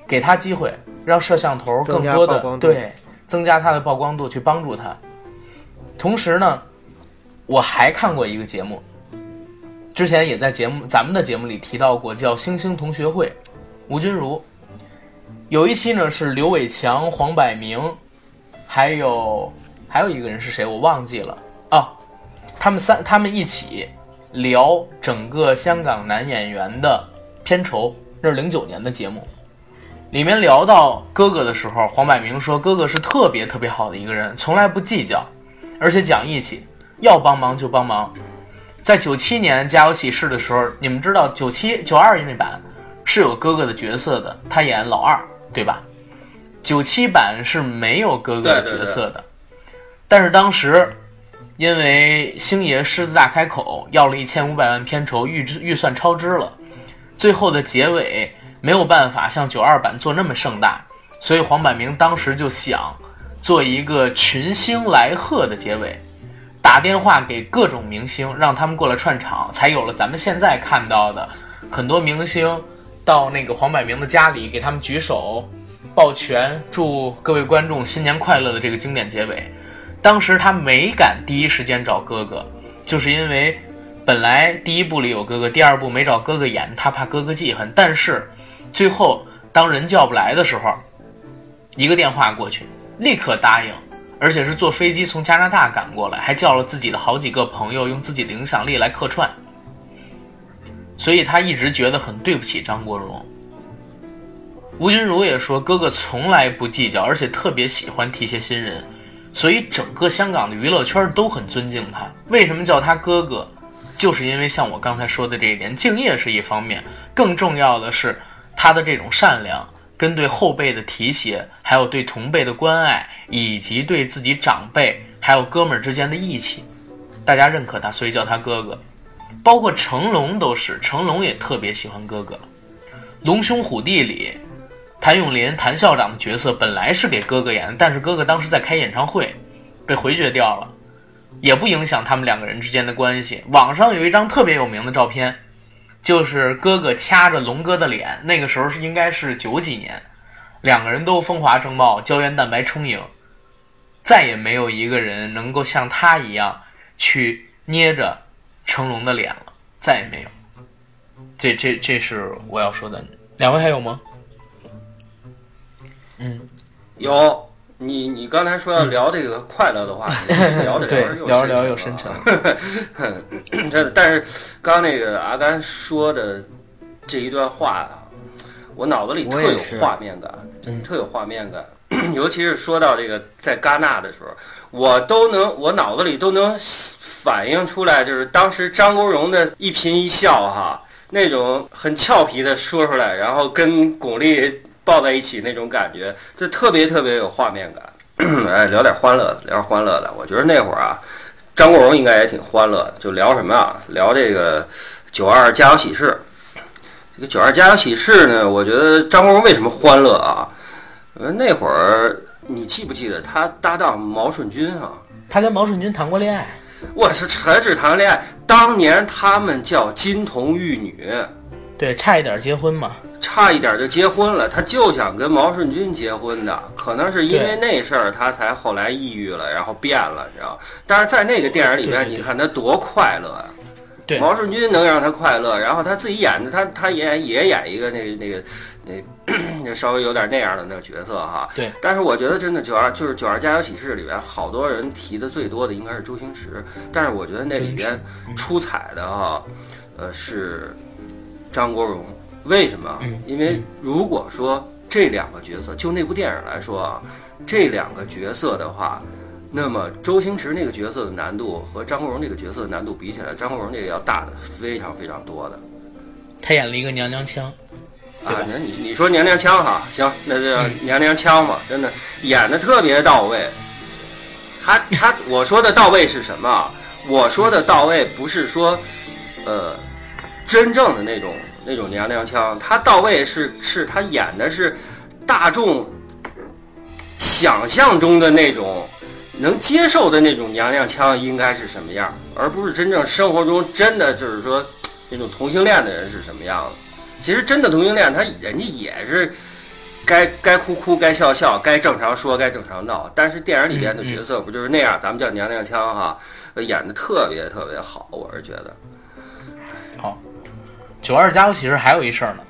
S1: 给他机会，让摄像头更多的对增加他的曝光度，去帮助他。同时呢。我还看过一个节目，之前也在节目咱们的节目里提到过，叫《星星同学会》，吴君如。有一期呢是刘伟强、黄百鸣，还有还有一个人是谁我忘记了啊。他们三他们一起聊整个香港男演员的片酬，那是零九年的节目。里面聊到哥哥的时候，黄百鸣说哥哥是特别特别好的一个人，从来不计较，而且讲义气。要帮忙就帮忙，在九七年《家有喜事》的时候，你们知道九七九二那版是有哥哥的角色的，他演老二，对吧？九七版是没有哥哥的角色的，但是当时因为星爷狮子大开口，要了一千五百万片酬，预支预算超支了，最后的结尾没有办法像九二版做那么盛大，所以黄百鸣当时就想做一个群星来贺的结尾。打电话给各种明星，让他们过来串场，才有了咱们现在看到的很多明星到那个黄百鸣的家里给他们举手、抱拳，祝各位观众新年快乐的这个经典结尾。当时他没敢第一时间找哥哥，就是因为本来第一部里有哥哥，第二部没找哥哥演，他怕哥哥记恨。但是最后当人叫不来的时候，一个电话过去，立刻答应。而且是坐飞机从加拿大赶过来，还叫了自己的好几个朋友，用自己的影响力来客串。所以他一直觉得很对不起张国荣。吴君如也说，哥哥从来不计较，而且特别喜欢提携新人，所以整个香港的娱乐圈都很尊敬他。为什么叫他哥哥？就是因为像我刚才说的这一点，敬业是一方面，更重要的是他的这种善良，跟对后辈的提携，还有对同辈的关爱，以及对自己长辈还有哥们儿之间的义气，大家认可他，所以叫他哥哥。包括成龙都是，成龙也特别喜欢哥哥。《龙兄虎弟》里，谭咏麟谭校长的角色本来是给哥哥演的，但是哥哥当时在开演唱会，被回绝掉了。也不影响他们两个人之间的关系。网上有一张特别有名的照片，就是哥哥掐着龙哥的脸，那个时候是应该是九几年，两个人都风华正茂，胶原蛋白充盈，再也没有一个人能够像他一样去捏着成龙的脸了，再也没有。这这这是我要说的。两位还有吗？嗯，
S2: 有。你你刚才说要聊这个快乐的话题，聊着 聊着又
S1: 聊着聊又深沉了。
S2: 这但是刚那个阿甘说的这一段话啊，我脑子里特有画面感，真特有画面感。尤其是说到这个在戛纳的时候，我都能我脑子里都能反映出来，就是当时张国荣的一颦一笑哈，那种很俏皮的说出来，然后跟巩俐。抱在一起那种感觉，就特别特别有画面感。哎，聊点欢乐的，聊点欢乐的。我觉得那会儿啊，张国荣应该也挺欢乐的。就聊什么啊？聊这个九二家有喜事。这个九二家有喜事呢，我觉得张国荣为什么欢乐啊？呃，那会儿你记不记得他搭档毛舜筠啊？
S1: 他跟毛舜筠谈过恋爱。
S2: 我是何止谈恋爱？当年他们叫金童玉女。
S1: 对，差一点结婚嘛。
S2: 差一点就结婚了，他就想跟毛舜筠结婚的，可能是因为那事儿，他才后来抑郁了，然后变了，你知道？但是在那个电影里面，你看他多快乐啊！
S1: 对，
S2: 毛舜筠能让他快乐，然后他自己演的，他他演也演一个那那个那那 稍微有点那样的那个角色哈。
S1: 对。
S2: 但是我觉得真的九二就是九二家有喜事里边，好多人提的最多的应该是周星驰，但是我觉得那里边出彩的哈，呃是张国荣。为什么？因为如果说这两个角色，就那部电影来说啊，这两个角色的话，那么周星驰那个角色的难度和张国荣那个角色的难度比起来，张国荣那个要大的非常非常多的。
S1: 他演了一个娘娘腔，
S2: 啊，那你你说娘娘腔哈，行，那就娘娘腔嘛，真的演的特别到位。他他我说的到位是什么？我说的到位不是说，呃，真正的那种。那种娘娘腔，他到位是是，他演的是大众想象中的那种能接受的那种娘娘腔应该是什么样，而不是真正生活中真的就是说那种同性恋的人是什么样的。其实真的同性恋，他人家也是该该哭哭，该笑笑，该正常说，该正常闹。但是电影里边的角色不就是那样？咱们叫娘娘腔哈，演的特别特别好，我是觉得。
S1: 好。九二家有喜事还有一事儿呢，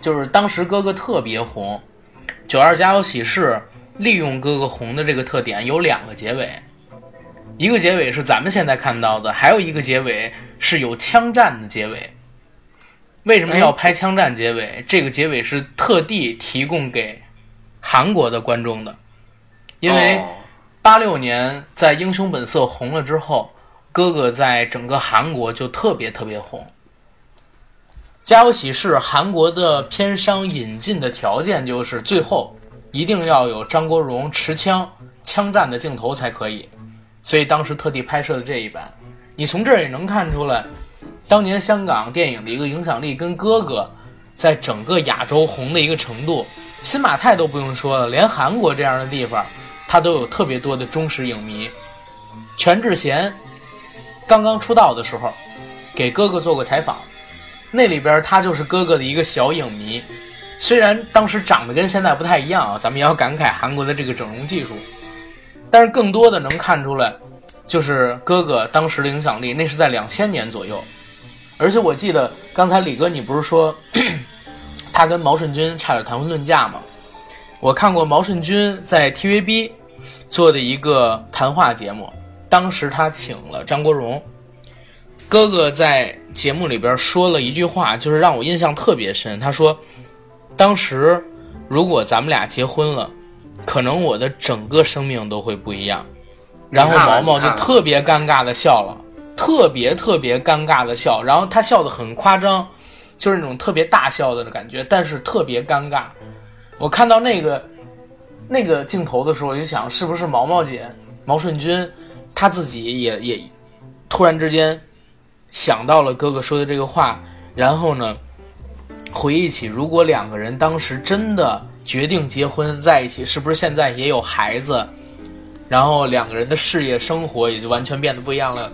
S1: 就是当时哥哥特别红。九二家有喜事利用哥哥红的这个特点，有两个结尾，一个结尾是咱们现在看到的，还有一个结尾是有枪战的结尾。为什么要拍枪战结尾？这个结尾是特地提供给韩国的观众的，因为八六年在《英雄本色》红了之后，哥哥在整个韩国就特别特别红。家有喜事，韩国的片商引进的条件就是最后一定要有张国荣持枪枪战的镜头才可以，所以当时特地拍摄的这一版。你从这儿也能看出来，当年香港电影的一个影响力跟哥哥在整个亚洲红的一个程度。新马泰都不用说了，连韩国这样的地方，他都有特别多的忠实影迷。全智贤刚刚出道的时候，给哥哥做过采访。那里边他就是哥哥的一个小影迷，虽然当时长得跟现在不太一样啊，咱们也要感慨韩国的这个整容技术，但是更多的能看出来，就是哥哥当时的影响力。那是在两千年左右，而且我记得刚才李哥你不是说 他跟毛舜筠差点谈婚论嫁吗？我看过毛舜筠在 TVB 做的一个谈话节目，当时他请了张国荣。哥哥在节目里边说了一句话，就是让我印象特别深。他说：“当时如果咱们俩结婚了，可能我的整个生命都会不一样。然后毛毛就特别尴尬的笑了，特别特别尴尬的笑，然后他笑的很夸张，就是那种特别大笑的感觉，但是特别尴尬。我看到那个那个镜头的时候，我就想，是不是毛毛姐毛顺军他自己也也突然之间想到了哥哥说的这个话，然后呢，回忆起如果两个人当时真的决定结婚在一起，是不是现在也有孩子？然后两个人的事业生活也就完全变得不一样了，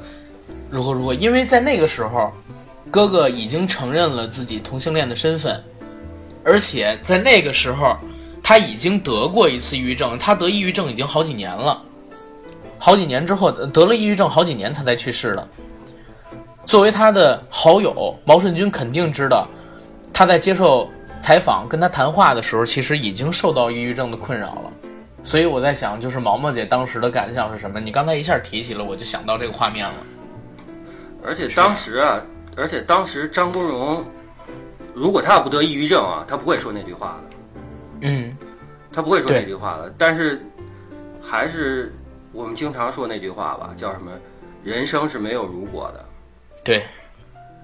S1: 如何如何？因为在那个时候，哥哥已经承认了自己同性恋的身份，而且在那个时候，他已经得过一次抑郁症，他得抑郁症已经好几年了，好几年之后得了抑郁症，好几年他才去世的。作为他的好友，毛舜筠肯定知道，他在接受采访跟他谈话的时候，其实已经受到抑郁症的困扰了。所以我在想，就是毛毛姐当时的感想是什么？你刚才一下提起了，我就想到这个画面了。
S2: 而且当时啊，而且当时张国荣，如果他要不得抑郁症啊，他不会说那句话的，
S1: 嗯，
S2: 他不会说那句话的。但是，还是我们经常说那句话吧，叫什么？人生是没有如果的，
S1: 对，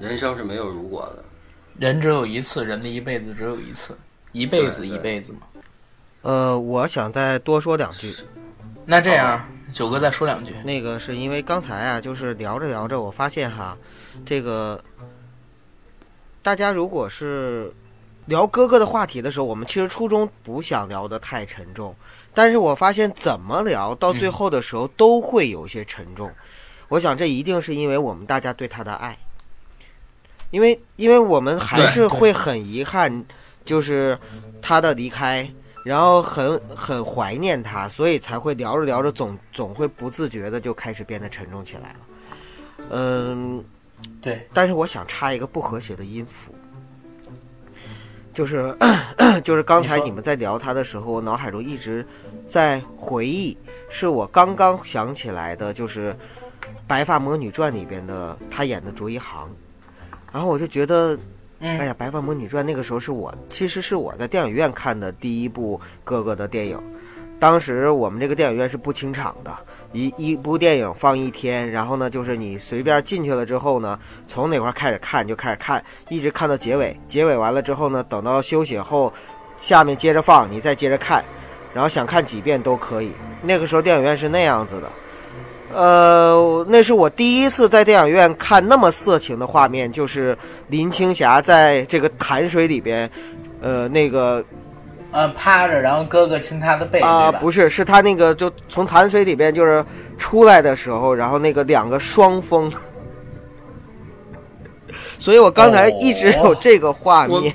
S2: 人生是没有如果的。
S1: 人只有一次，人的一辈子只有一次，一辈子一辈子嘛。
S3: 呃，我想再多说两句。
S1: 那这样，九哥再说两句。
S3: 那个是因为刚才啊，就是聊着聊着，我发现哈，这个大家如果是聊哥哥的话题的时候，我们其实初衷不想聊得太沉重，但是我发现怎么聊到最后的时候都会有些沉重。我想这一定是因为我们大家对他的爱，因为因为我们还是会很遗憾，就是他的离开。然后很很怀念他，所以才会聊着聊着总总会不自觉的就开始变得沉重起来了。嗯，
S1: 对，
S3: 但是我想插一个不和谐的音符，就是 就是刚才
S1: 你
S3: 们在聊他的时候，我脑海中一直在回忆，是我刚刚想起来的，就是《白发魔女传》里边的他演的卓一航，然后我就觉得
S1: 嗯，
S3: 哎呀，《白发魔女传》那个时候是我，其实是我在电影院看的第一部哥哥的电影。当时我们这个电影院是不清场的，一一部电影放一天，然后呢，就是你随便进去了之后呢，从哪块开始看就开始看，一直看到结尾。结尾完了之后呢，等到休息后，下面接着放，你再接着看，然后想看几遍都可以。那个时候电影院是那样子的。呃，那是我第一次在电影院看那么色情的画面，就是林青霞在这个潭水里边，呃，那个
S1: 呃，趴着，然后哥哥亲她的背，
S3: 啊？不是，是他那个就从潭水里边就是出来的时候，然后那个两个双峰，所以我刚才一直有这个画面。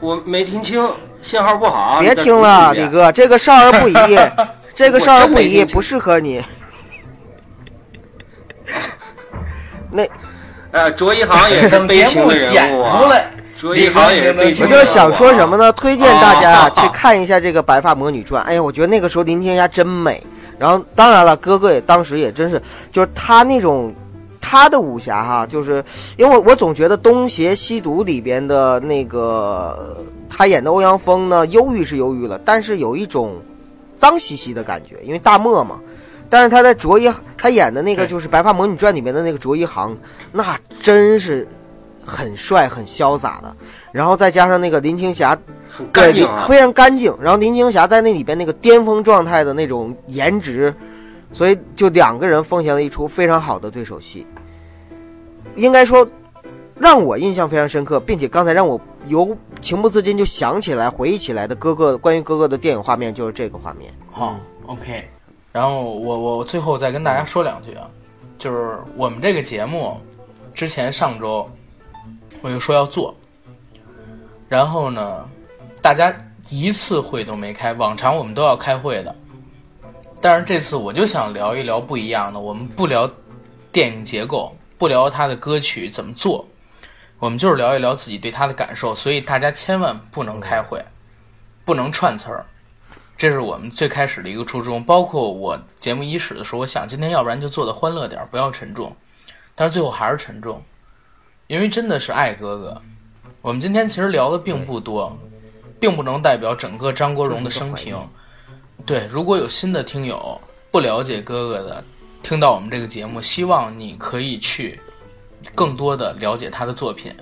S2: 我没听清，信号不好。
S3: 别听了，李哥，这个少儿不宜，这个少儿不宜，不适合你。那
S2: 呃，卓一航也是悲情的人物啊。卓一航也是悲情
S3: 我
S2: 的人物啊。
S3: 就想说什么呢？推荐大家
S2: 哦
S3: 去看一下这个《白发魔女传》。哎呀，我觉得那个时候林青霞真美。然后，当然了，哥哥也当时也真是，就是他那种他的武侠哈，就是因为我我总觉得《东邪西毒》里边的那个他演的欧阳锋呢，忧郁是忧郁了，但是有一种脏兮兮的感觉，因为大漠嘛。但是他在卓一他演的那个就是《白发魔女传》里面的那个卓一航，那真是很帅很潇洒的。然后再加上那个林青霞，
S2: 很
S3: 对，
S2: 干净啊。
S3: 非常干净。然后林青霞在那里边那个巅峰状态的那种颜值，所以就两个人奉献了一出非常好的对手戏。应该说，让我印象非常深刻，并且刚才让我由情不自禁就想起来、回忆起来的哥哥关于哥哥的电影画面就是这个画面。
S1: 好，OK。然后我我最后再跟大家说两句啊，就是我们这个节目之前上周我就说要做，然后呢，大家一次会都没开，往常我们都要开会的，但是这次我就想聊一聊不一样的，我们不聊电影结构，不聊他的歌曲怎么做，我们就是聊一聊自己对他的感受，所以大家千万不能开会，不能串词儿。这是我们最开始的一个初衷，包括我节目伊始的时候，我想今天要不然就做的欢乐点儿，不要沉重，但是最后还是沉重，因为真的是爱哥哥。我们今天其实聊的并不多，并不能代表整个张国荣的生平。对，如果有新的听友不了解哥哥的，听到我们这个节目，希望你可以去更多的了解他的作品，